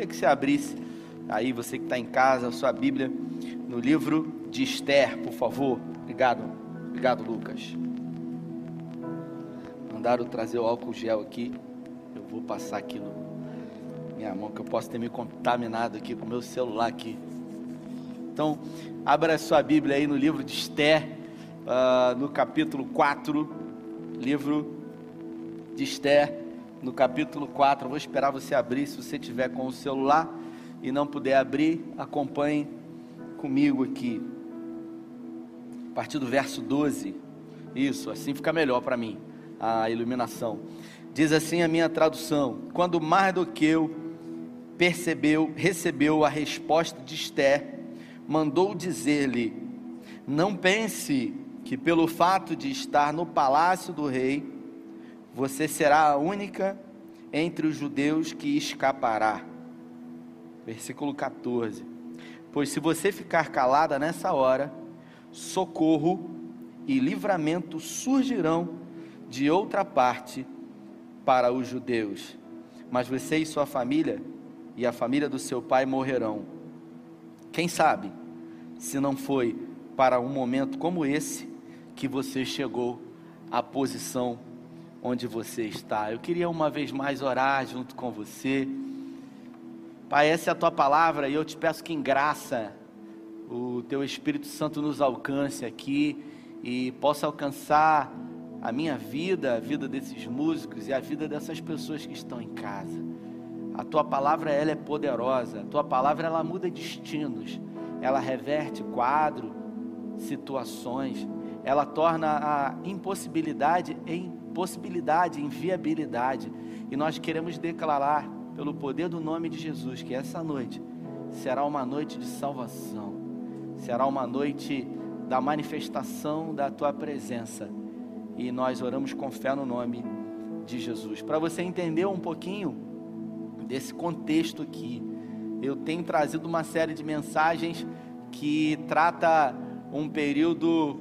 Queria que você abrisse aí, você que está em casa, a sua Bíblia, no livro de Esther, por favor. Obrigado, obrigado, Lucas. Mandaram trazer o álcool gel aqui. Eu vou passar aqui no minha mão, que eu posso ter me contaminado aqui com o meu celular aqui. Então, abra a sua Bíblia aí no livro de Esther, uh, no capítulo 4, livro de Esther, no capítulo 4. Eu vou esperar você abrir, se você tiver com o celular e não puder abrir, acompanhe comigo aqui. A partir do verso 12. Isso, assim fica melhor para mim, a iluminação. Diz assim a minha tradução: Quando Mardoqueu percebeu, recebeu a resposta de Esther, mandou dizer-lhe: Não pense que pelo fato de estar no palácio do rei, você será a única entre os judeus que escapará. Versículo 14. Pois se você ficar calada nessa hora, socorro e livramento surgirão de outra parte para os judeus. Mas você e sua família e a família do seu pai morrerão. Quem sabe, se não foi para um momento como esse que você chegou à posição onde você está. Eu queria uma vez mais orar junto com você. Pai, essa é a tua palavra e eu te peço que em graça o teu Espírito Santo nos alcance aqui e possa alcançar a minha vida, a vida desses músicos e a vida dessas pessoas que estão em casa. A tua palavra ela é poderosa, a tua palavra ela muda destinos, ela reverte quadro, situações, ela torna a impossibilidade em possibilidade, em viabilidade. E nós queremos declarar, pelo poder do nome de Jesus, que essa noite será uma noite de salvação, será uma noite da manifestação da tua presença. E nós oramos com fé no nome de Jesus. Para você entender um pouquinho desse contexto aqui, eu tenho trazido uma série de mensagens que trata um período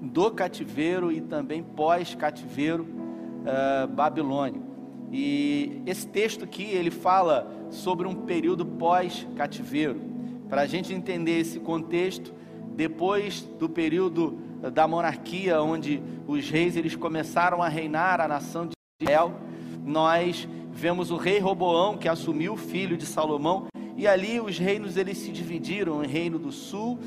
do cativeiro e também pós-cativeiro uh, babilônio. E esse texto aqui ele fala sobre um período pós-cativeiro. Para a gente entender esse contexto, depois do período da monarquia, onde os reis eles começaram a reinar a nação de Israel, nós vemos o rei Roboão que assumiu o filho de Salomão e ali os reinos eles se dividiram em reino do sul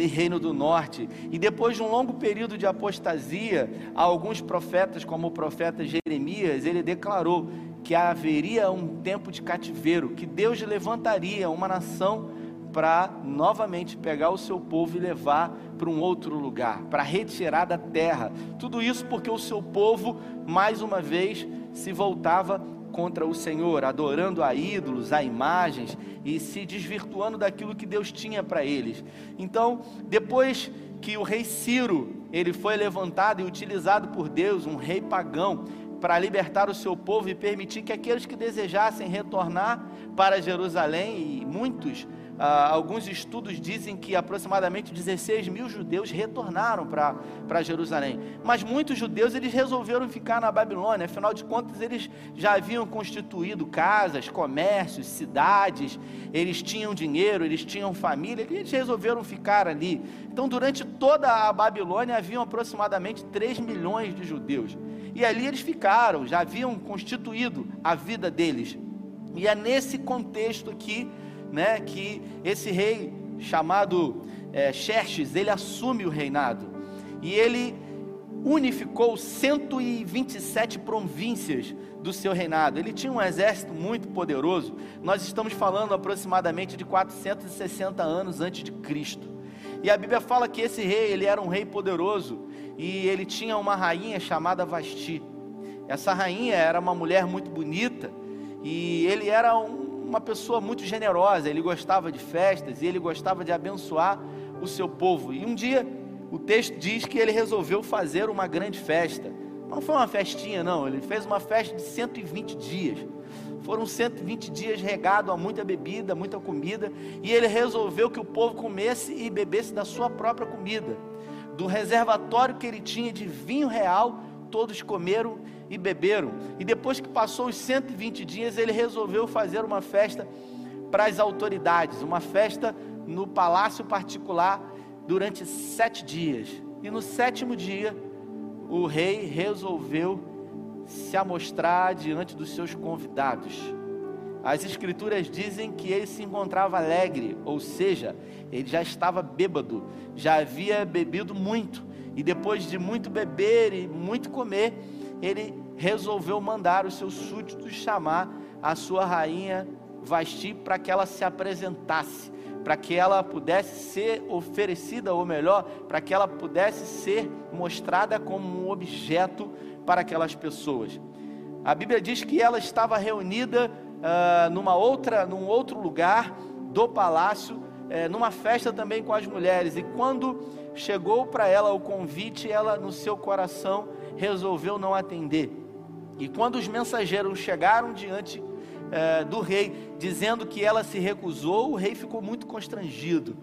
e reino do norte. E depois de um longo período de apostasia, alguns profetas, como o profeta Jeremias, ele declarou que haveria um tempo de cativeiro, que Deus levantaria uma nação para novamente pegar o seu povo e levar para um outro lugar, para retirar da terra. Tudo isso porque o seu povo, mais uma vez, se voltava contra o Senhor, adorando a ídolos, a imagens e se desvirtuando daquilo que Deus tinha para eles. Então, depois que o rei Ciro, ele foi levantado e utilizado por Deus, um rei pagão, para libertar o seu povo e permitir que aqueles que desejassem retornar para Jerusalém, e muitos ah, alguns estudos dizem que aproximadamente 16 mil judeus retornaram para Jerusalém. Mas muitos judeus eles resolveram ficar na Babilônia, afinal de contas eles já haviam constituído casas, comércios, cidades, eles tinham dinheiro, eles tinham família, eles resolveram ficar ali. Então durante toda a Babilônia haviam aproximadamente 3 milhões de judeus. E ali eles ficaram, já haviam constituído a vida deles. E é nesse contexto aqui né, que esse rei chamado é, Xerxes, ele assume o reinado e ele unificou 127 províncias do seu reinado. Ele tinha um exército muito poderoso. Nós estamos falando aproximadamente de 460 anos antes de Cristo. E a Bíblia fala que esse rei, ele era um rei poderoso e ele tinha uma rainha chamada Vasti. Essa rainha era uma mulher muito bonita e ele era um uma pessoa muito generosa, ele gostava de festas e ele gostava de abençoar o seu povo. E um dia, o texto diz que ele resolveu fazer uma grande festa. Não foi uma festinha, não, ele fez uma festa de 120 dias. Foram 120 dias regado a muita bebida, muita comida, e ele resolveu que o povo comesse e bebesse da sua própria comida. Do reservatório que ele tinha de vinho real, todos comeram e beberam. E depois que passou os 120 dias, ele resolveu fazer uma festa para as autoridades, uma festa no palácio particular durante sete dias. E no sétimo dia, o rei resolveu se amostrar diante dos seus convidados. As escrituras dizem que ele se encontrava alegre, ou seja, ele já estava bêbado, já havia bebido muito, e depois de muito beber e muito comer, ele resolveu mandar os seus súditos chamar a sua rainha Vasti para que ela se apresentasse, para que ela pudesse ser oferecida, ou melhor, para que ela pudesse ser mostrada como um objeto para aquelas pessoas. A Bíblia diz que ela estava reunida uh, numa outra, num outro lugar do palácio, uh, numa festa também com as mulheres. E quando chegou para ela o convite, ela no seu coração resolveu não atender. E quando os mensageiros chegaram diante uh, do rei, dizendo que ela se recusou, o rei ficou muito constrangido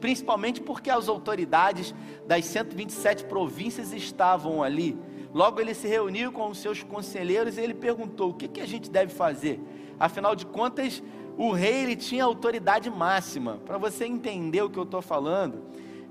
principalmente porque as autoridades das 127 províncias estavam ali. Logo ele se reuniu com os seus conselheiros e ele perguntou: o que, que a gente deve fazer? Afinal de contas, o rei ele tinha autoridade máxima. Para você entender o que eu estou falando,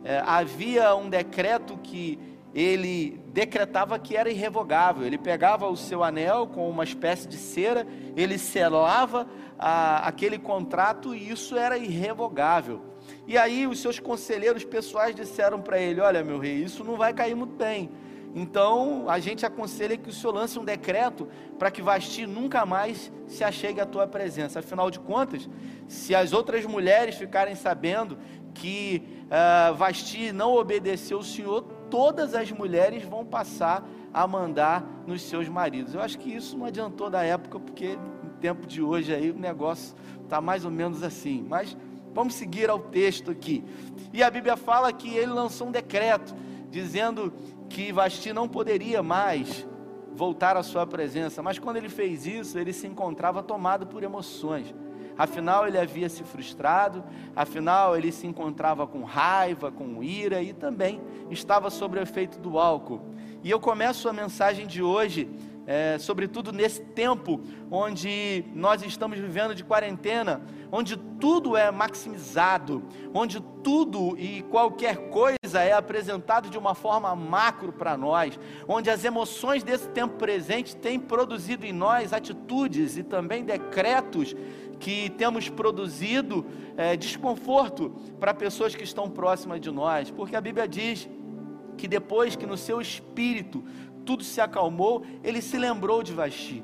é, havia um decreto que ele decretava que era irrevogável. Ele pegava o seu anel com uma espécie de cera, ele selava a, aquele contrato e isso era irrevogável. E aí os seus conselheiros pessoais disseram para ele: Olha, meu rei, isso não vai cair muito bem. Então, a gente aconselha que o Senhor lance um decreto para que Vasti nunca mais se achegue à tua presença. Afinal de contas, se as outras mulheres ficarem sabendo que uh, Vasti não obedeceu o Senhor, todas as mulheres vão passar a mandar nos seus maridos. Eu acho que isso não adiantou da época, porque no tempo de hoje aí o negócio está mais ou menos assim. Mas vamos seguir ao texto aqui. E a Bíblia fala que ele lançou um decreto dizendo que Vasti não poderia mais voltar à sua presença, mas quando ele fez isso, ele se encontrava tomado por emoções. Afinal, ele havia se frustrado, afinal, ele se encontrava com raiva, com ira e também estava sob o efeito do álcool. E eu começo a mensagem de hoje é, sobretudo nesse tempo onde nós estamos vivendo de quarentena, onde tudo é maximizado, onde tudo e qualquer coisa é apresentado de uma forma macro para nós, onde as emoções desse tempo presente têm produzido em nós atitudes e também decretos que temos produzido é, desconforto para pessoas que estão próximas de nós, porque a Bíblia diz que depois que no seu espírito tudo se acalmou, ele se lembrou de Vasti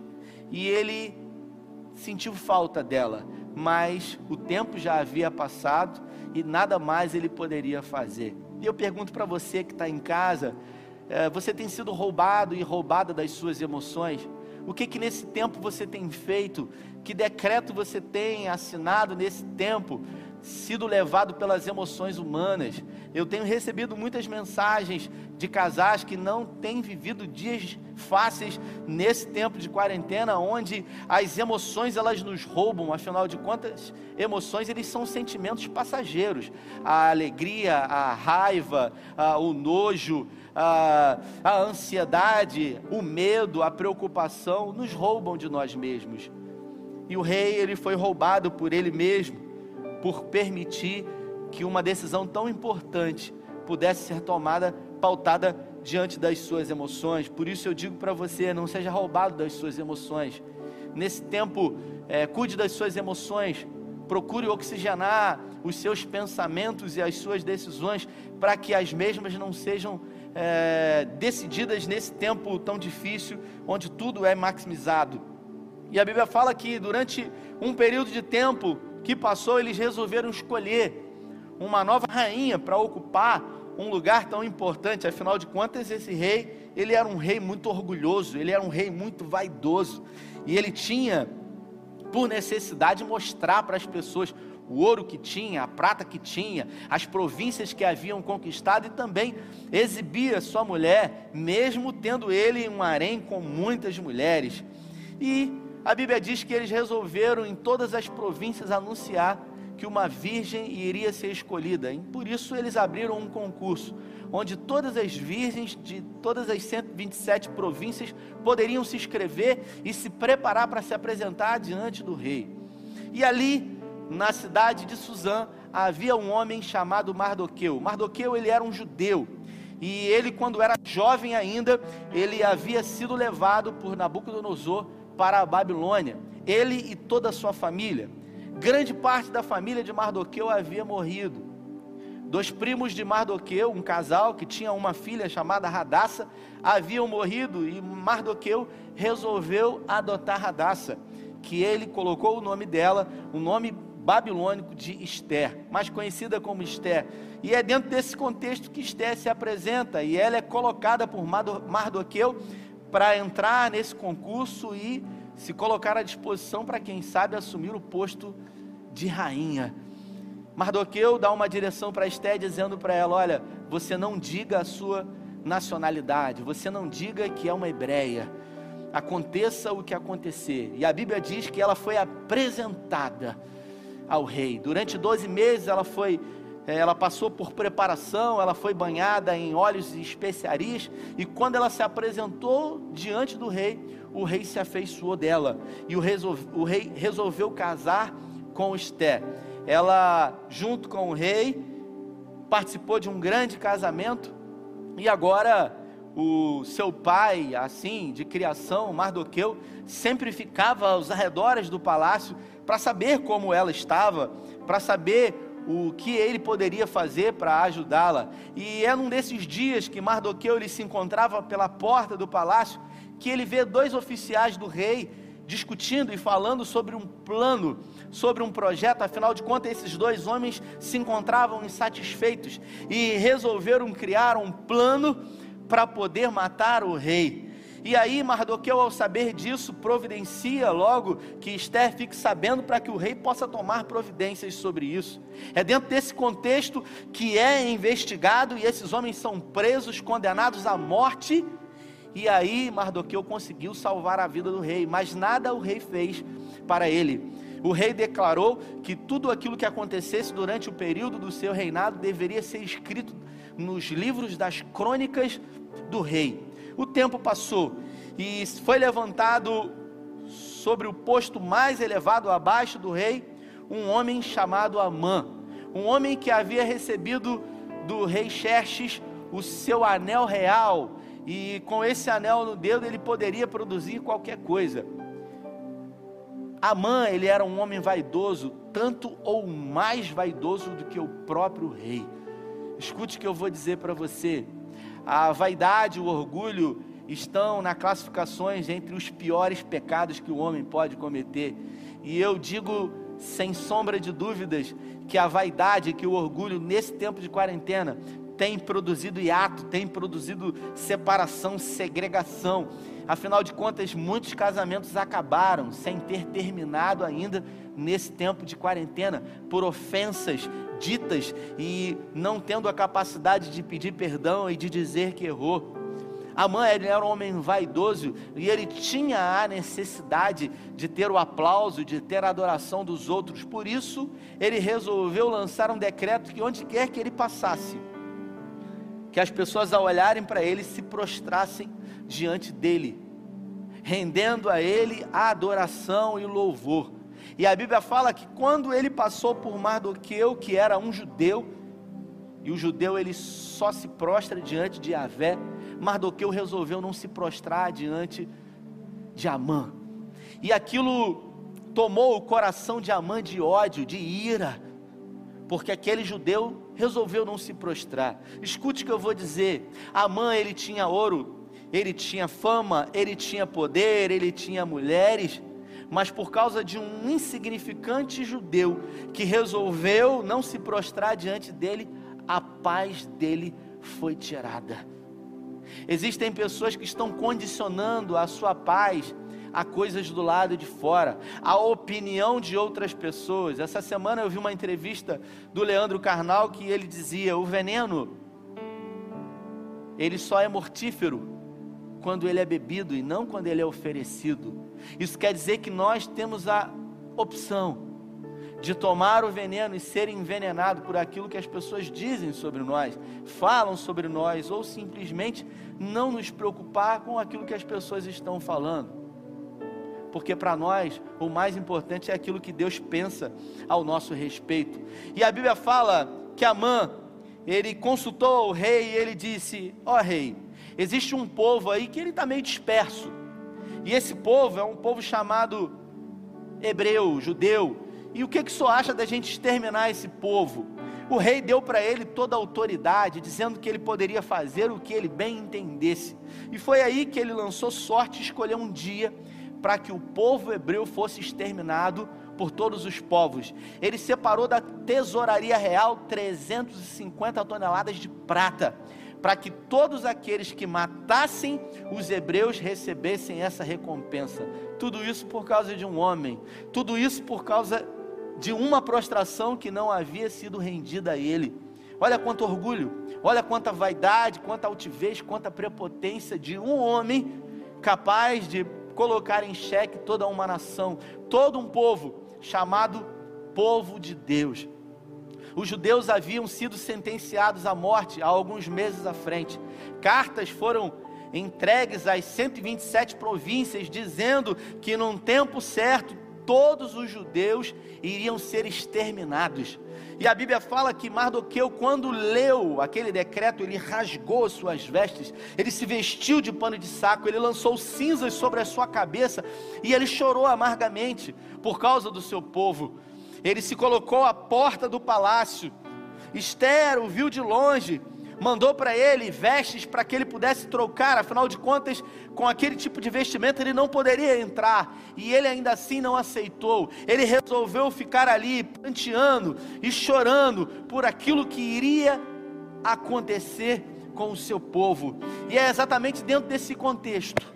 e ele sentiu falta dela, mas o tempo já havia passado e nada mais ele poderia fazer. E eu pergunto para você que está em casa, é, você tem sido roubado e roubada das suas emoções? O que que nesse tempo você tem feito? Que decreto você tem assinado nesse tempo sido levado pelas emoções humanas. Eu tenho recebido muitas mensagens de casais que não têm vivido dias fáceis nesse tempo de quarentena, onde as emoções elas nos roubam. Afinal de contas, emoções eles são sentimentos passageiros. A alegria, a raiva, a, o nojo, a, a ansiedade, o medo, a preocupação nos roubam de nós mesmos. E o rei ele foi roubado por ele mesmo por permitir que uma decisão tão importante pudesse ser tomada pautada diante das suas emoções. Por isso eu digo para você: não seja roubado das suas emoções. Nesse tempo, é, cuide das suas emoções. Procure oxigenar os seus pensamentos e as suas decisões para que as mesmas não sejam é, decididas nesse tempo tão difícil, onde tudo é maximizado. E a Bíblia fala que durante um período de tempo, que passou, eles resolveram escolher uma nova rainha para ocupar um lugar tão importante. Afinal de contas, esse rei, ele era um rei muito orgulhoso, ele era um rei muito vaidoso, e ele tinha por necessidade mostrar para as pessoas o ouro que tinha, a prata que tinha, as províncias que haviam conquistado e também exibia sua mulher, mesmo tendo ele um harém com muitas mulheres. E a Bíblia diz que eles resolveram em todas as províncias anunciar que uma virgem iria ser escolhida. E por isso eles abriram um concurso, onde todas as virgens de todas as 127 províncias poderiam se inscrever e se preparar para se apresentar diante do rei. E ali, na cidade de Suzã, havia um homem chamado Mardoqueu. Mardoqueu, ele era um judeu. E ele, quando era jovem ainda, ele havia sido levado por Nabucodonosor para a Babilônia. Ele e toda a sua família. Grande parte da família de Mardoqueu havia morrido. Dois primos de Mardoqueu, um casal que tinha uma filha chamada Radassa, haviam morrido e Mardoqueu resolveu adotar Radassa, que ele colocou o nome dela, o nome babilônico de Esther, mais conhecida como Esther. E é dentro desse contexto que Esther se apresenta e ela é colocada por Mardoqueu para entrar nesse concurso e se colocar à disposição para quem sabe assumir o posto de rainha. Mardoqueu dá uma direção para Esther dizendo para ela: "Olha, você não diga a sua nacionalidade, você não diga que é uma hebreia. Aconteça o que acontecer". E a Bíblia diz que ela foi apresentada ao rei. Durante 12 meses ela foi ela passou por preparação, ela foi banhada em óleos e especiarias, e quando ela se apresentou diante do rei, o rei se afeiçoou dela, e o, resolve, o rei resolveu casar com Esté. Ela, junto com o rei, participou de um grande casamento, e agora o seu pai, assim, de criação, Mardoqueu, sempre ficava aos arredores do palácio para saber como ela estava, para saber o que ele poderia fazer para ajudá-la. E é num desses dias que Mardoqueu ele se encontrava pela porta do palácio, que ele vê dois oficiais do rei discutindo e falando sobre um plano, sobre um projeto. Afinal de contas, esses dois homens se encontravam insatisfeitos e resolveram criar um plano para poder matar o rei. E aí Mardoqueu, ao saber disso, providencia logo que Esther fique sabendo para que o rei possa tomar providências sobre isso. É dentro desse contexto que é investigado e esses homens são presos, condenados à morte. E aí Mardoqueu conseguiu salvar a vida do rei, mas nada o rei fez para ele. O rei declarou que tudo aquilo que acontecesse durante o período do seu reinado deveria ser escrito nos livros das crônicas do rei. O tempo passou e foi levantado sobre o posto mais elevado abaixo do rei um homem chamado Amã, um homem que havia recebido do rei Xerxes o seu anel real e com esse anel no dedo ele poderia produzir qualquer coisa. Amã, ele era um homem vaidoso, tanto ou mais vaidoso do que o próprio rei. Escute o que eu vou dizer para você a vaidade, o orgulho estão nas classificações entre os piores pecados que o homem pode cometer. E eu digo sem sombra de dúvidas que a vaidade, que o orgulho nesse tempo de quarentena tem produzido hiato, tem produzido separação, segregação. Afinal de contas, muitos casamentos acabaram sem ter terminado ainda nesse tempo de quarentena por ofensas ditas e não tendo a capacidade de pedir perdão e de dizer que errou. Amã ele era um homem vaidoso e ele tinha a necessidade de ter o aplauso, de ter a adoração dos outros. Por isso, ele resolveu lançar um decreto que onde quer que ele passasse, que as pessoas ao olharem para ele se prostrassem diante dele, rendendo a ele a adoração e louvor. E a Bíblia fala que quando ele passou por Mardoqueu, que era um judeu, e o judeu ele só se prostra diante de Yahvé, Mardoqueu resolveu não se prostrar diante de Amã. E aquilo tomou o coração de Amã de ódio, de ira, porque aquele judeu resolveu não se prostrar. Escute o que eu vou dizer. Amã ele tinha ouro, ele tinha fama, ele tinha poder, ele tinha mulheres, mas por causa de um insignificante judeu que resolveu não se prostrar diante dele, a paz dele foi tirada. Existem pessoas que estão condicionando a sua paz a coisas do lado de fora, a opinião de outras pessoas. Essa semana eu vi uma entrevista do Leandro Carnal que ele dizia: o veneno ele só é mortífero quando ele é bebido e não quando ele é oferecido. Isso quer dizer que nós temos a opção de tomar o veneno e ser envenenado por aquilo que as pessoas dizem sobre nós, falam sobre nós, ou simplesmente não nos preocupar com aquilo que as pessoas estão falando. Porque para nós o mais importante é aquilo que Deus pensa ao nosso respeito. E a Bíblia fala que Amã, ele consultou o rei e ele disse: Ó oh, rei, existe um povo aí que ele está meio disperso. E esse povo é um povo chamado hebreu, judeu. E o que, que o senhor acha da gente exterminar esse povo? O rei deu para ele toda a autoridade, dizendo que ele poderia fazer o que ele bem entendesse. E foi aí que ele lançou sorte e escolheu um dia para que o povo hebreu fosse exterminado por todos os povos. Ele separou da tesouraria real 350 toneladas de prata para que todos aqueles que matassem os hebreus recebessem essa recompensa. Tudo isso por causa de um homem, tudo isso por causa de uma prostração que não havia sido rendida a ele. Olha quanto orgulho, olha quanta vaidade, quanta altivez, quanta prepotência de um homem capaz de colocar em xeque toda uma nação, todo um povo chamado povo de Deus. Os judeus haviam sido sentenciados à morte há alguns meses à frente. Cartas foram entregues às 127 províncias, dizendo que num tempo certo todos os judeus iriam ser exterminados. E a Bíblia fala que Mardoqueu, quando leu aquele decreto, ele rasgou suas vestes, ele se vestiu de pano de saco, ele lançou cinzas sobre a sua cabeça e ele chorou amargamente por causa do seu povo ele se colocou à porta do palácio. Esther o viu de longe, mandou para ele vestes para que ele pudesse trocar, afinal de contas, com aquele tipo de vestimenta ele não poderia entrar, e ele ainda assim não aceitou. Ele resolveu ficar ali, planteando e chorando por aquilo que iria acontecer com o seu povo, e é exatamente dentro desse contexto,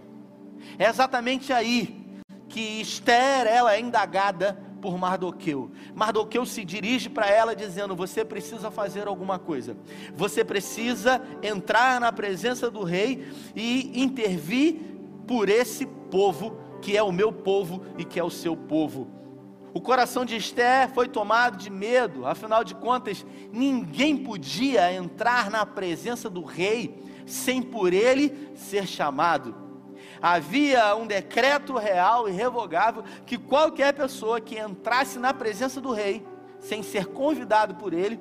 é exatamente aí que Esther, ela é indagada por Mardoqueu. Mardoqueu se dirige para ela dizendo: Você precisa fazer alguma coisa. Você precisa entrar na presença do rei e intervir por esse povo que é o meu povo e que é o seu povo. O coração de Esther foi tomado de medo, afinal de contas, ninguém podia entrar na presença do rei sem por ele ser chamado havia um decreto real e revogável que qualquer pessoa que entrasse na presença do rei, sem ser convidado por ele,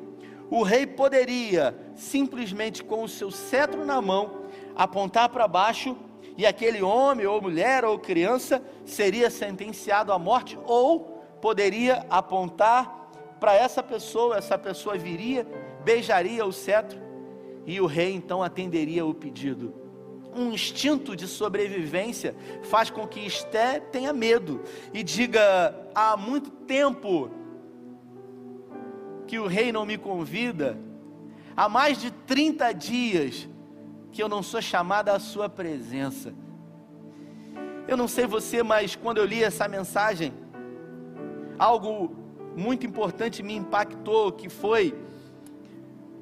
o rei poderia simplesmente com o seu cetro na mão apontar para baixo e aquele homem ou mulher ou criança seria sentenciado à morte ou poderia apontar para essa pessoa, essa pessoa viria, beijaria o cetro e o rei então atenderia o pedido um instinto de sobrevivência faz com que Esté tenha medo e diga: há muito tempo que o rei não me convida, há mais de 30 dias que eu não sou chamada à sua presença. Eu não sei você, mas quando eu li essa mensagem, algo muito importante me impactou, que foi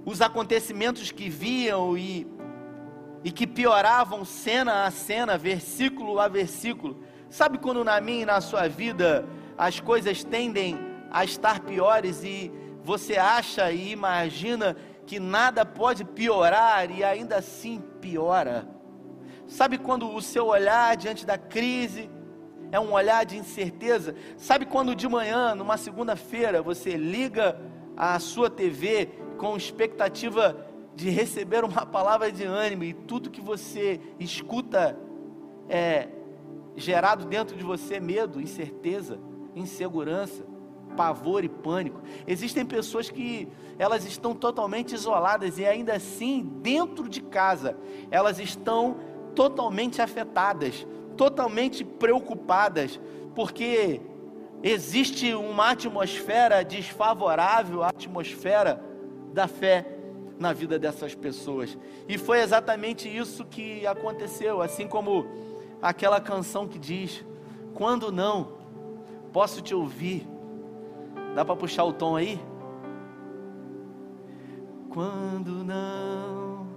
os acontecimentos que viam e e que pioravam cena a cena, versículo a versículo. Sabe quando na minha e na sua vida as coisas tendem a estar piores e você acha e imagina que nada pode piorar e ainda assim piora? Sabe quando o seu olhar diante da crise é um olhar de incerteza? Sabe quando de manhã, numa segunda-feira, você liga a sua TV com expectativa de receber uma palavra de ânimo e tudo que você escuta é gerado dentro de você medo, incerteza, insegurança, pavor e pânico. Existem pessoas que elas estão totalmente isoladas e ainda assim, dentro de casa, elas estão totalmente afetadas, totalmente preocupadas, porque existe uma atmosfera desfavorável à atmosfera da fé na vida dessas pessoas. E foi exatamente isso que aconteceu, assim como aquela canção que diz: Quando não, posso te ouvir. Dá para puxar o tom aí? Quando não,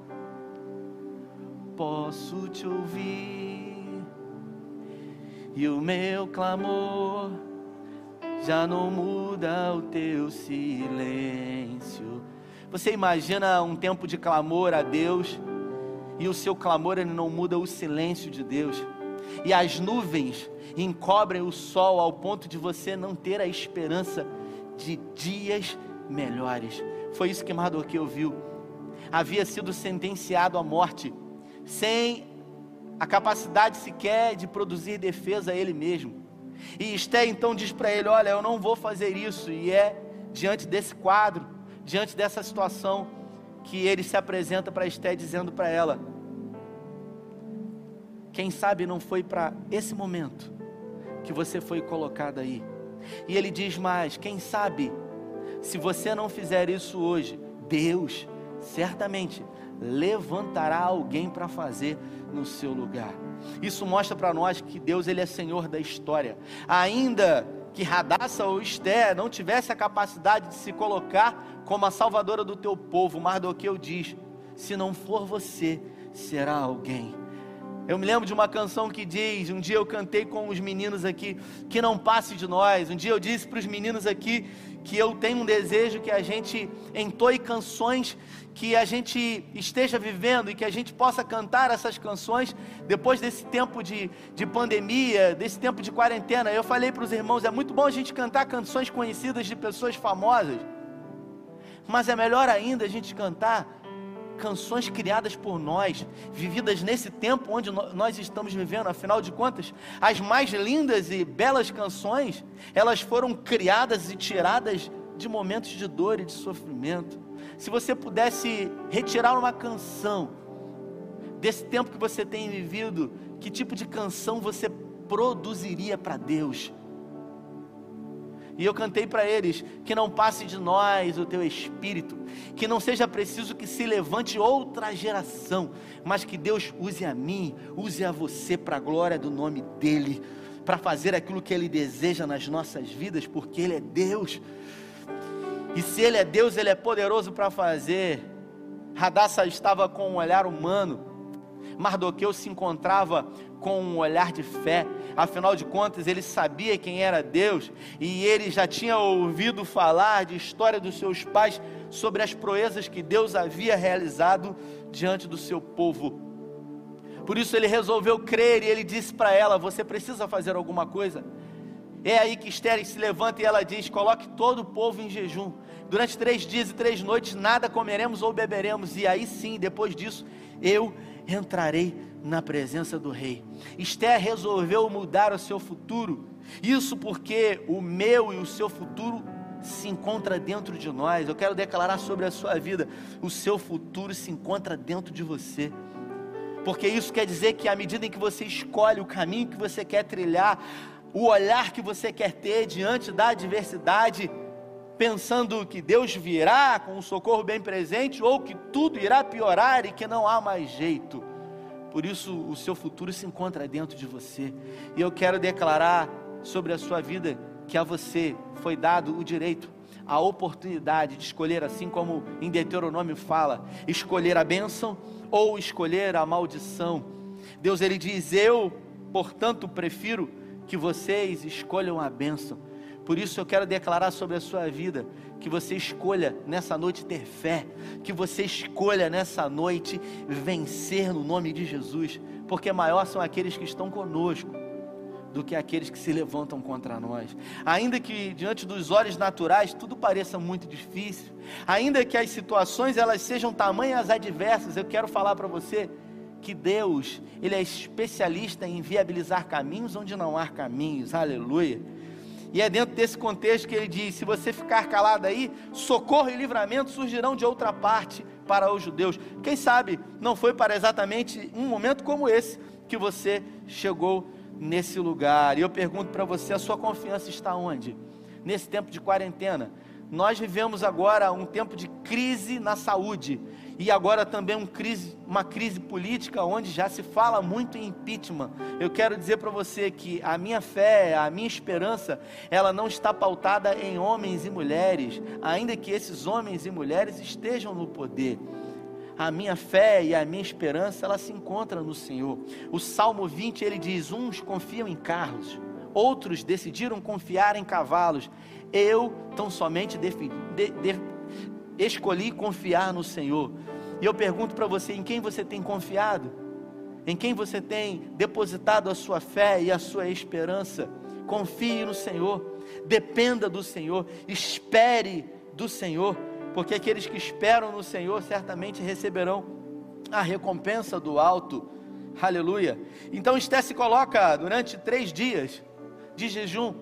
posso te ouvir, e o meu clamor já não muda o teu silêncio. Você imagina um tempo de clamor a Deus e o seu clamor ele não muda o silêncio de Deus. E as nuvens encobrem o sol ao ponto de você não ter a esperança de dias melhores. Foi isso que Mardoqueu viu. Havia sido sentenciado à morte, sem a capacidade sequer de produzir defesa a ele mesmo. E Esté então diz para ele: Olha, eu não vou fazer isso. E é diante desse quadro, diante dessa situação, que ele se apresenta para Esté dizendo para ela: Quem sabe não foi para esse momento que você foi colocada aí. E ele diz mais: Quem sabe, se você não fizer isso hoje, Deus certamente levantará alguém para fazer no seu lugar. Isso mostra para nós que Deus ele é Senhor da história. Ainda que Radassa ou Esté não tivesse a capacidade de se colocar como a salvadora do teu povo, Mardoqueu diz: se não for você, será alguém. Eu me lembro de uma canção que diz: Um dia eu cantei com os meninos aqui, que não passe de nós. Um dia eu disse para os meninos aqui que eu tenho um desejo que a gente entoie canções que a gente esteja vivendo e que a gente possa cantar essas canções depois desse tempo de, de pandemia, desse tempo de quarentena. Eu falei para os irmãos: é muito bom a gente cantar canções conhecidas de pessoas famosas, mas é melhor ainda a gente cantar canções criadas por nós, vividas nesse tempo onde nós estamos vivendo. Afinal de contas, as mais lindas e belas canções, elas foram criadas e tiradas de momentos de dor e de sofrimento. Se você pudesse retirar uma canção desse tempo que você tem vivido, que tipo de canção você produziria para Deus? E eu cantei para eles: que não passe de nós o teu espírito, que não seja preciso que se levante outra geração, mas que Deus use a mim, use a você para a glória do nome dEle, para fazer aquilo que Ele deseja nas nossas vidas, porque Ele é Deus. E se Ele é Deus, Ele é poderoso para fazer. Radassa estava com um olhar humano, Mardoqueu se encontrava com um olhar de fé, afinal de contas ele sabia quem era Deus e ele já tinha ouvido falar de história dos seus pais sobre as proezas que Deus havia realizado diante do seu povo. Por isso ele resolveu crer e ele disse para ela: Você precisa fazer alguma coisa. É aí que Esther se levanta e ela diz: Coloque todo o povo em jejum. Durante três dias e três noites nada comeremos ou beberemos. E aí sim, depois disso, eu entrarei na presença do rei. Esther resolveu mudar o seu futuro. Isso porque o meu e o seu futuro se encontra dentro de nós. Eu quero declarar sobre a sua vida: o seu futuro se encontra dentro de você. Porque isso quer dizer que à medida em que você escolhe o caminho que você quer trilhar, o olhar que você quer ter diante da adversidade, pensando que Deus virá com um socorro bem presente ou que tudo irá piorar e que não há mais jeito. Por isso, o seu futuro se encontra dentro de você. E eu quero declarar sobre a sua vida que a você foi dado o direito, a oportunidade de escolher, assim como em Deuteronômio fala, escolher a bênção ou escolher a maldição. Deus ele diz: Eu, portanto, prefiro que vocês escolham a bênção por isso eu quero declarar sobre a sua vida que você escolha nessa noite ter fé, que você escolha nessa noite vencer no nome de Jesus, porque maior são aqueles que estão conosco do que aqueles que se levantam contra nós. Ainda que diante dos olhos naturais tudo pareça muito difícil, ainda que as situações elas sejam tamanhas adversas, eu quero falar para você que Deus, ele é especialista em viabilizar caminhos onde não há caminhos. Aleluia. E é dentro desse contexto que ele diz: se você ficar calado aí, socorro e livramento surgirão de outra parte para os judeus. Quem sabe não foi para exatamente um momento como esse que você chegou nesse lugar. E eu pergunto para você: a sua confiança está onde? Nesse tempo de quarentena. Nós vivemos agora um tempo de crise na saúde e agora também um crise, uma crise política onde já se fala muito em impeachment. Eu quero dizer para você que a minha fé, a minha esperança, ela não está pautada em homens e mulheres, ainda que esses homens e mulheres estejam no poder. A minha fé e a minha esperança, ela se encontra no Senhor. O Salmo 20, ele diz: uns confiam em carros, outros decidiram confiar em cavalos. Eu tão somente de, de, escolhi confiar no Senhor. E eu pergunto para você: em quem você tem confiado? Em quem você tem depositado a sua fé e a sua esperança? Confie no Senhor, dependa do Senhor, espere do Senhor, porque aqueles que esperam no Senhor certamente receberão a recompensa do alto. Aleluia. Então Esté se coloca durante três dias de jejum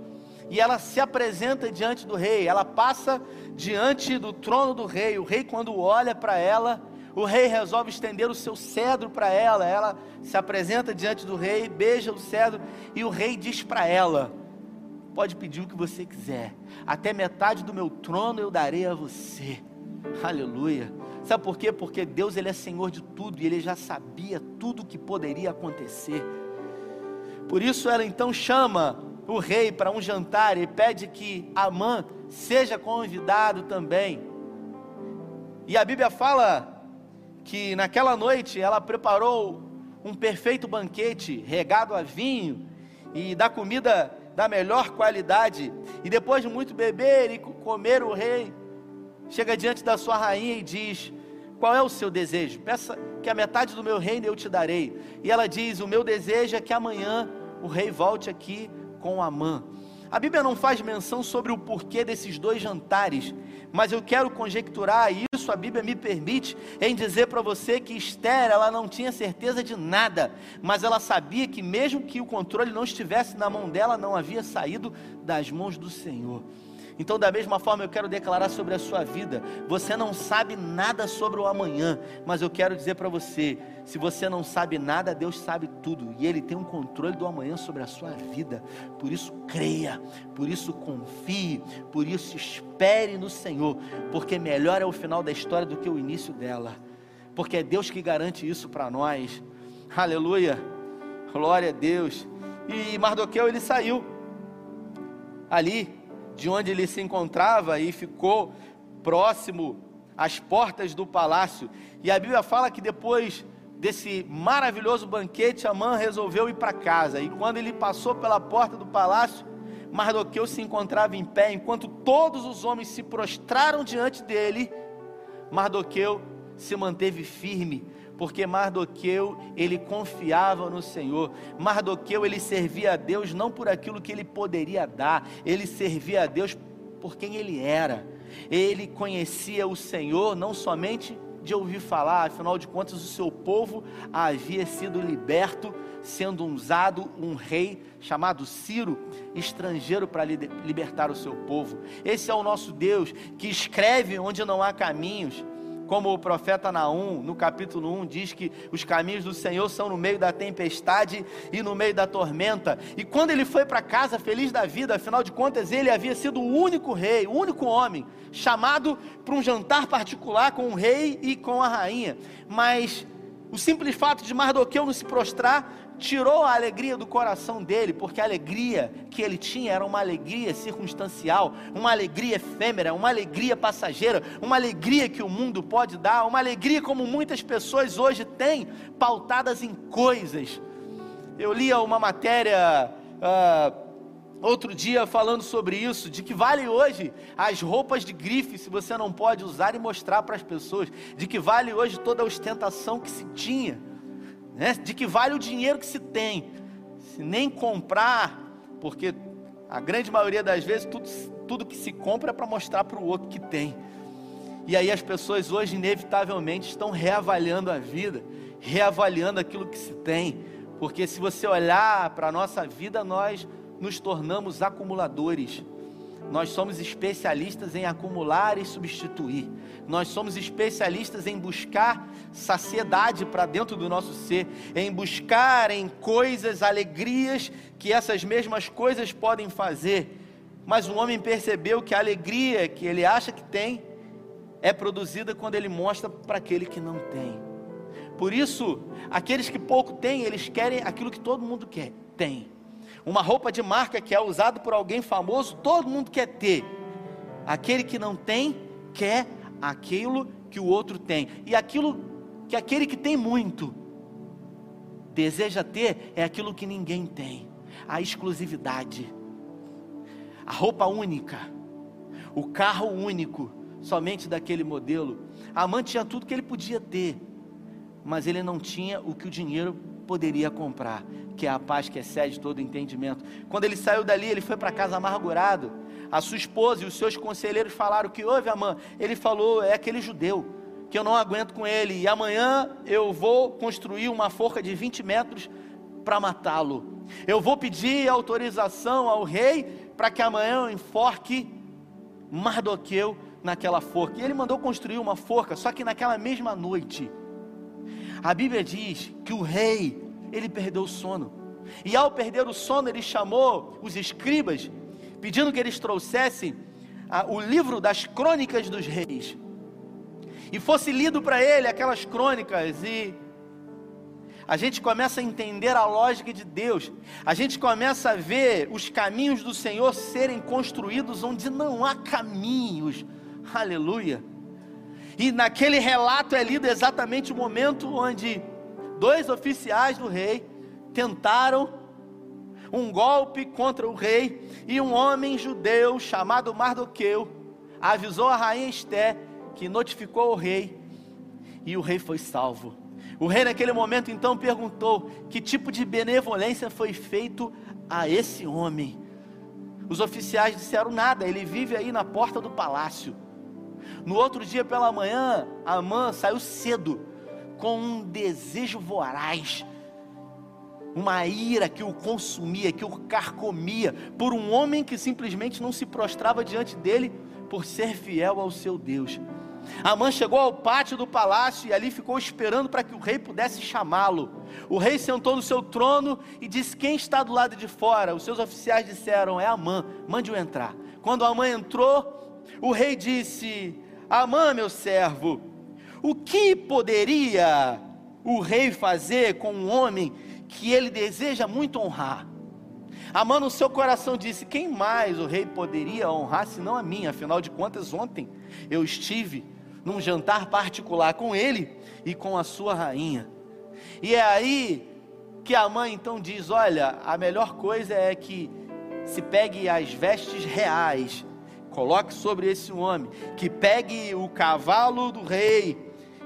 e ela se apresenta diante do rei. Ela passa diante do trono do rei. O rei, quando olha para ela, o rei resolve estender o seu cedro para ela. Ela se apresenta diante do rei, beija o cedro e o rei diz para ela: Pode pedir o que você quiser, até metade do meu trono eu darei a você. Aleluia. Sabe por quê? Porque Deus ele é Senhor de tudo e ele já sabia tudo o que poderia acontecer. Por isso ela então chama o rei para um jantar e pede que Amã seja convidado também. E a Bíblia fala que naquela noite ela preparou um perfeito banquete regado a vinho e da comida da melhor qualidade. E depois de muito beber e comer, o rei chega diante da sua rainha e diz: Qual é o seu desejo? Peça que a metade do meu reino eu te darei. E ela diz: O meu desejo é que amanhã o rei volte aqui com Amã. A Bíblia não faz menção sobre o porquê desses dois jantares, mas eu quero conjecturar, isso a Bíblia me permite, em dizer para você que Esther, ela não tinha certeza de nada, mas ela sabia que mesmo que o controle não estivesse na mão dela, não havia saído das mãos do Senhor. Então, da mesma forma, eu quero declarar sobre a sua vida: você não sabe nada sobre o amanhã, mas eu quero dizer para você: se você não sabe nada, Deus sabe tudo e Ele tem um controle do amanhã sobre a sua vida. Por isso, creia, por isso, confie, por isso, espere no Senhor, porque melhor é o final da história do que o início dela, porque é Deus que garante isso para nós. Aleluia, glória a Deus. E Mardoqueu ele saiu ali de onde ele se encontrava e ficou próximo às portas do palácio. E a Bíblia fala que depois desse maravilhoso banquete, Amã resolveu ir para casa. E quando ele passou pela porta do palácio, Mardoqueu se encontrava em pé, enquanto todos os homens se prostraram diante dele, Mardoqueu se manteve firme, porque Mardoqueu, ele confiava no Senhor. Mardoqueu, ele servia a Deus não por aquilo que ele poderia dar, ele servia a Deus por quem ele era. Ele conhecia o Senhor não somente de ouvir falar, afinal de contas, o seu povo havia sido liberto, sendo usado um rei chamado Ciro, estrangeiro para libertar o seu povo. Esse é o nosso Deus que escreve onde não há caminhos como o profeta Naum, no capítulo 1, diz que os caminhos do Senhor são no meio da tempestade e no meio da tormenta. E quando ele foi para casa feliz da vida, afinal de contas, ele havia sido o único rei, o único homem, chamado para um jantar particular com o rei e com a rainha. Mas o simples fato de Mardoqueu não se prostrar tirou a alegria do coração dele, porque a alegria que ele tinha era uma alegria circunstancial, uma alegria efêmera, uma alegria passageira, uma alegria que o mundo pode dar, uma alegria como muitas pessoas hoje têm, pautadas em coisas. Eu lia uma matéria. Uh, outro dia falando sobre isso, de que vale hoje as roupas de grife se você não pode usar e mostrar para as pessoas, de que vale hoje toda a ostentação que se tinha né? de que vale o dinheiro que se tem, se nem comprar, porque a grande maioria das vezes tudo, tudo que se compra é para mostrar para o outro que tem. E aí as pessoas hoje inevitavelmente estão reavaliando a vida, reavaliando aquilo que se tem, porque se você olhar para a nossa vida, nós nos tornamos acumuladores. Nós somos especialistas em acumular e substituir. Nós somos especialistas em buscar saciedade para dentro do nosso ser, em buscar em coisas, alegrias que essas mesmas coisas podem fazer. Mas o homem percebeu que a alegria que ele acha que tem é produzida quando ele mostra para aquele que não tem. Por isso, aqueles que pouco têm, eles querem aquilo que todo mundo quer, tem. Uma roupa de marca que é usada por alguém famoso, todo mundo quer ter. Aquele que não tem, quer aquilo que o outro tem. E aquilo que aquele que tem muito deseja ter é aquilo que ninguém tem. a exclusividade, a roupa única, o carro único, somente daquele modelo. Amã tinha tudo que ele podia ter, mas ele não tinha o que o dinheiro poderia comprar, que é a paz que excede todo entendimento. Quando ele saiu dali, ele foi para casa amargurado. A sua esposa e os seus conselheiros falaram que houve, Amã. Ele falou: é aquele judeu que eu não aguento com ele, e amanhã eu vou construir uma forca de 20 metros para matá-lo. Eu vou pedir autorização ao rei para que amanhã eu enforque Mardoqueu naquela forca. E ele mandou construir uma forca, só que naquela mesma noite, a Bíblia diz que o rei, ele perdeu o sono. E ao perder o sono, ele chamou os escribas, pedindo que eles trouxessem ah, o livro das crônicas dos reis. E fosse lido para ele aquelas crônicas e a gente começa a entender a lógica de Deus, a gente começa a ver os caminhos do Senhor serem construídos onde não há caminhos, aleluia. E naquele relato é lido exatamente o momento onde dois oficiais do rei tentaram um golpe contra o rei e um homem judeu chamado Mardoqueu avisou a rainha Esté que notificou o rei e o rei foi salvo. O rei, naquele momento, então perguntou: que tipo de benevolência foi feito a esse homem? Os oficiais disseram nada, ele vive aí na porta do palácio. No outro dia pela manhã, Amã saiu cedo, com um desejo voraz, uma ira que o consumia, que o carcomia, por um homem que simplesmente não se prostrava diante dele por ser fiel ao seu Deus. Amã chegou ao pátio do palácio e ali ficou esperando para que o rei pudesse chamá-lo. O rei sentou no seu trono e disse: Quem está do lado de fora? Os seus oficiais disseram: É Amã, mande-o entrar. Quando Amã entrou, o rei disse: Amã, meu servo, o que poderia o rei fazer com um homem que ele deseja muito honrar? Amã no seu coração disse: Quem mais o rei poderia honrar senão a mim? Afinal de contas, ontem eu estive num jantar particular com ele e com a sua rainha. E é aí que a mãe então diz: Olha, a melhor coisa é que se pegue as vestes reais, coloque sobre esse homem, que pegue o cavalo do rei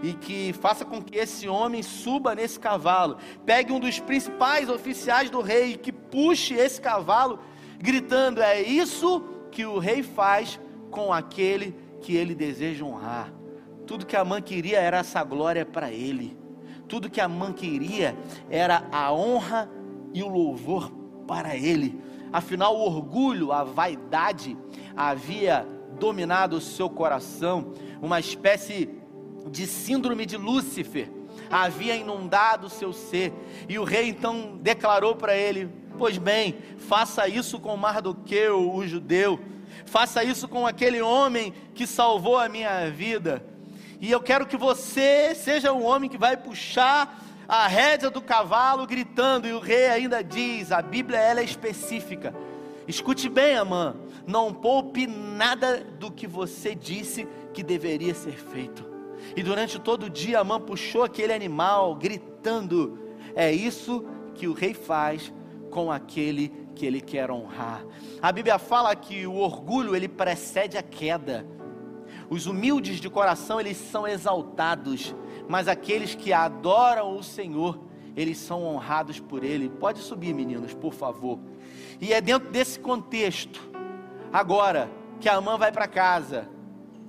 e que faça com que esse homem suba nesse cavalo. Pegue um dos principais oficiais do rei e que puxe esse cavalo, gritando: É isso que o rei faz com aquele que ele deseja honrar. Tudo que a mãe queria era essa glória para ele. Tudo que a mãe queria era a honra e o louvor para ele. Afinal, o orgulho, a vaidade havia dominado o seu coração, uma espécie de síndrome de Lúcifer havia inundado o seu ser. E o rei então declarou para ele: Pois bem, faça isso com Mardoqueu, o judeu, faça isso com aquele homem que salvou a minha vida. E eu quero que você seja o homem que vai puxar a rédea do cavalo gritando. E o rei ainda diz: a Bíblia ela é específica. Escute bem, Amã, não poupe nada do que você disse que deveria ser feito. E durante todo o dia, Amã puxou aquele animal, gritando: É isso que o rei faz com aquele que ele quer honrar. A Bíblia fala que o orgulho ele precede a queda. Os humildes de coração, eles são exaltados, mas aqueles que adoram o Senhor, eles são honrados por Ele. Pode subir, meninos, por favor. E é dentro desse contexto, agora, que Amã vai para casa,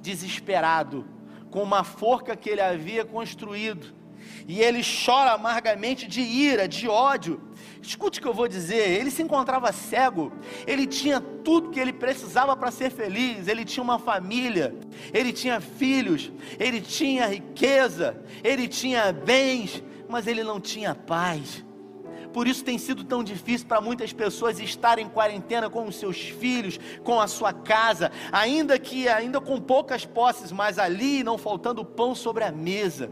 desesperado, com uma forca que ele havia construído, e ele chora amargamente de ira, de ódio, Escute o que eu vou dizer. Ele se encontrava cego, ele tinha tudo que ele precisava para ser feliz. Ele tinha uma família, ele tinha filhos, ele tinha riqueza, ele tinha bens, mas ele não tinha paz. Por isso tem sido tão difícil para muitas pessoas estarem em quarentena com os seus filhos, com a sua casa, ainda que ainda com poucas posses, mas ali não faltando pão sobre a mesa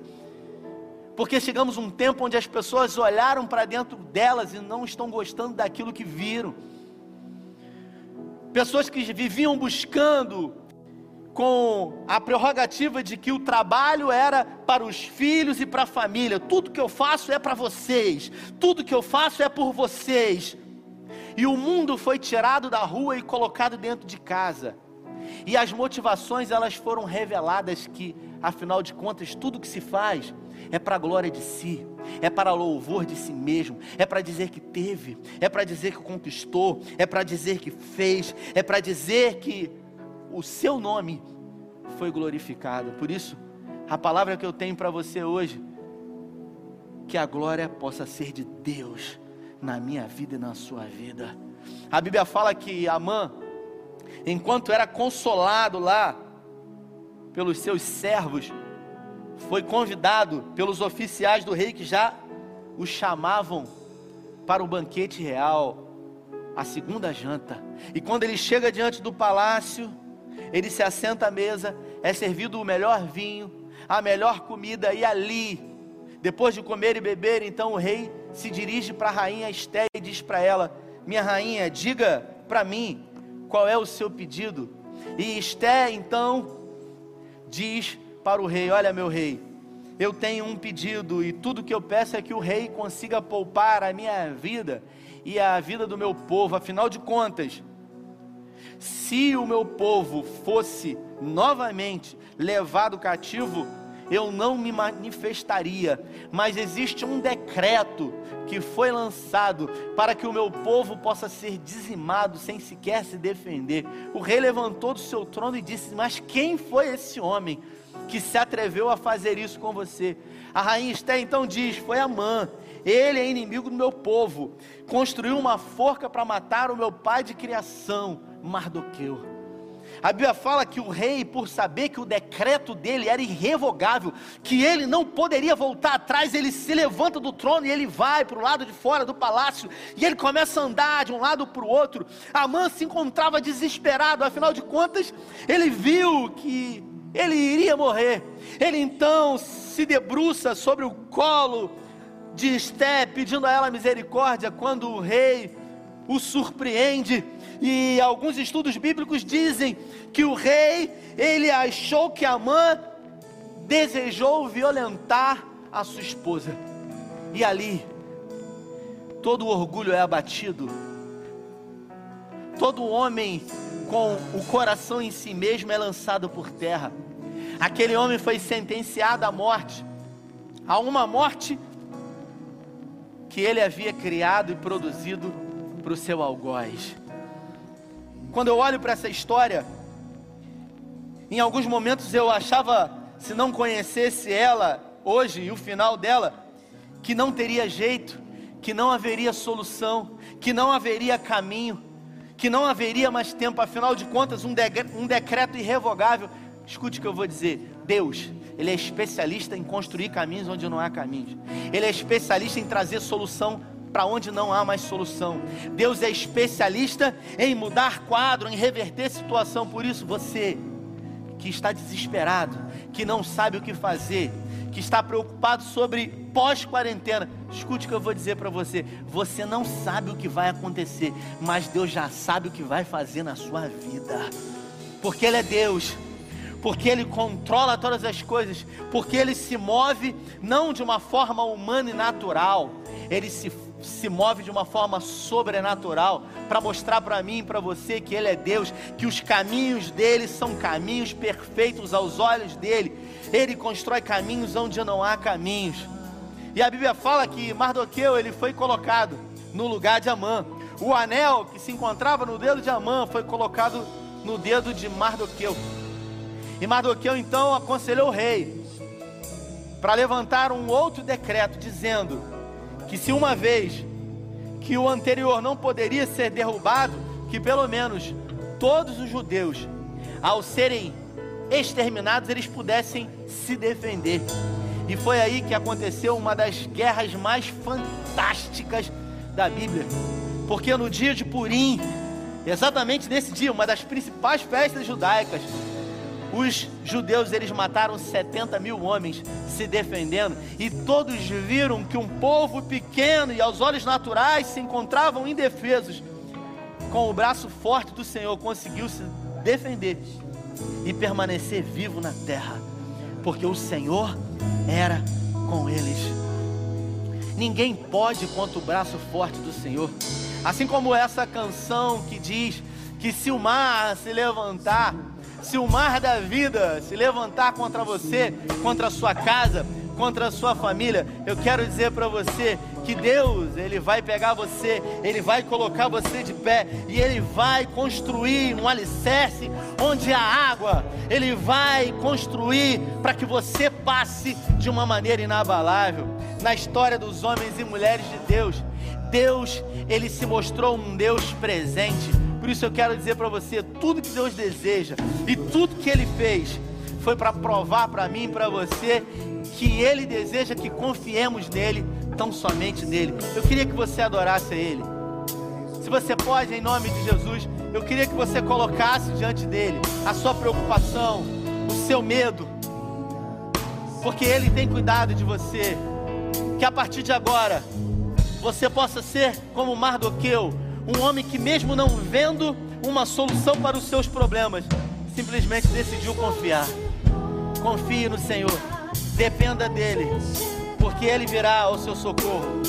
porque chegamos a um tempo onde as pessoas olharam para dentro delas e não estão gostando daquilo que viram. Pessoas que viviam buscando com a prerrogativa de que o trabalho era para os filhos e para a família. Tudo que eu faço é para vocês. Tudo que eu faço é por vocês. E o mundo foi tirado da rua e colocado dentro de casa. E as motivações elas foram reveladas que, afinal de contas, tudo que se faz é para a glória de si, é para louvor de si mesmo, é para dizer que teve, é para dizer que conquistou, é para dizer que fez, é para dizer que o seu nome foi glorificado. Por isso, a palavra que eu tenho para você hoje, que a glória possa ser de Deus na minha vida e na sua vida. A Bíblia fala que Amã, enquanto era consolado lá pelos seus servos, foi convidado pelos oficiais do rei que já o chamavam para o banquete real, a segunda janta. E quando ele chega diante do palácio, ele se assenta à mesa, é servido o melhor vinho, a melhor comida, e ali, depois de comer e beber, então o rei se dirige para a rainha Esté e diz para ela: Minha rainha, diga para mim qual é o seu pedido. E Esté então diz para o rei: Olha, meu rei, eu tenho um pedido e tudo que eu peço é que o rei consiga poupar a minha vida e a vida do meu povo. Afinal de contas, se o meu povo fosse novamente levado cativo, eu não me manifestaria, mas existe um decreto que foi lançado para que o meu povo possa ser dizimado sem sequer se defender. O rei levantou do seu trono e disse: Mas quem foi esse homem que se atreveu a fazer isso com você? A rainha Esté então diz: Foi Amã. Ele é inimigo do meu povo. Construiu uma forca para matar o meu pai de criação, Mardoqueu. A Bíblia fala que o rei, por saber que o decreto dele era irrevogável, que ele não poderia voltar atrás, ele se levanta do trono e ele vai para o lado de fora do palácio e ele começa a andar de um lado para o outro. Amã se encontrava desesperado, afinal de contas, ele viu que ele iria morrer. Ele então se debruça sobre o colo de Esté, pedindo a ela misericórdia, quando o rei o surpreende e alguns estudos bíblicos dizem que o rei, ele achou que Amã desejou violentar a sua esposa. E ali, todo o orgulho é abatido. Todo homem com o coração em si mesmo é lançado por terra. Aquele homem foi sentenciado à morte, a uma morte que ele havia criado e produzido para o seu algoz. Quando eu olho para essa história, em alguns momentos eu achava, se não conhecesse ela hoje e o final dela, que não teria jeito, que não haveria solução, que não haveria caminho, que não haveria mais tempo, afinal de contas, um, um decreto irrevogável. Escute o que eu vou dizer: Deus, Ele é especialista em construir caminhos onde não há caminhos, Ele é especialista em trazer solução para onde não há mais solução. Deus é especialista em mudar quadro, em reverter situação. Por isso, você que está desesperado, que não sabe o que fazer, que está preocupado sobre pós-quarentena, escute o que eu vou dizer para você. Você não sabe o que vai acontecer, mas Deus já sabe o que vai fazer na sua vida, porque Ele é Deus porque Ele controla todas as coisas, porque Ele se move não de uma forma humana e natural, Ele se se move de uma forma sobrenatural para mostrar para mim e para você que Ele é Deus, que os caminhos dele são caminhos perfeitos aos olhos dele. Ele constrói caminhos onde não há caminhos. E a Bíblia fala que Mardoqueu ele foi colocado no lugar de Amã. O anel que se encontrava no dedo de Amã foi colocado no dedo de Mardoqueu. E Mardoqueu então aconselhou o rei para levantar um outro decreto dizendo que se uma vez que o anterior não poderia ser derrubado, que pelo menos todos os judeus, ao serem exterminados, eles pudessem se defender. E foi aí que aconteceu uma das guerras mais fantásticas da Bíblia. Porque no dia de Purim, exatamente nesse dia, uma das principais festas judaicas, os judeus eles mataram 70 mil homens se defendendo, e todos viram que um povo pequeno e aos olhos naturais se encontravam indefesos. Com o braço forte do Senhor conseguiu se defender e permanecer vivo na terra, porque o Senhor era com eles. Ninguém pode contra o braço forte do Senhor. Assim como essa canção que diz que se o mar se levantar, se o mar da vida se levantar contra você, contra a sua casa, contra a sua família, eu quero dizer para você que Deus, ele vai pegar você, ele vai colocar você de pé e ele vai construir um alicerce onde a água, ele vai construir para que você passe de uma maneira inabalável. Na história dos homens e mulheres de Deus, Deus, ele se mostrou um Deus presente. Por isso eu quero dizer para você, tudo que Deus deseja e tudo que ele fez foi para provar para mim e para você que ele deseja que confiemos nele, tão somente nele. Eu queria que você adorasse a ele. Se você pode, em nome de Jesus, eu queria que você colocasse diante dele a sua preocupação, o seu medo, porque ele tem cuidado de você. Que a partir de agora você possa ser como Mardoqueu, um homem que, mesmo não vendo uma solução para os seus problemas, simplesmente decidiu confiar. Confie no Senhor, dependa dEle, porque Ele virá ao seu socorro.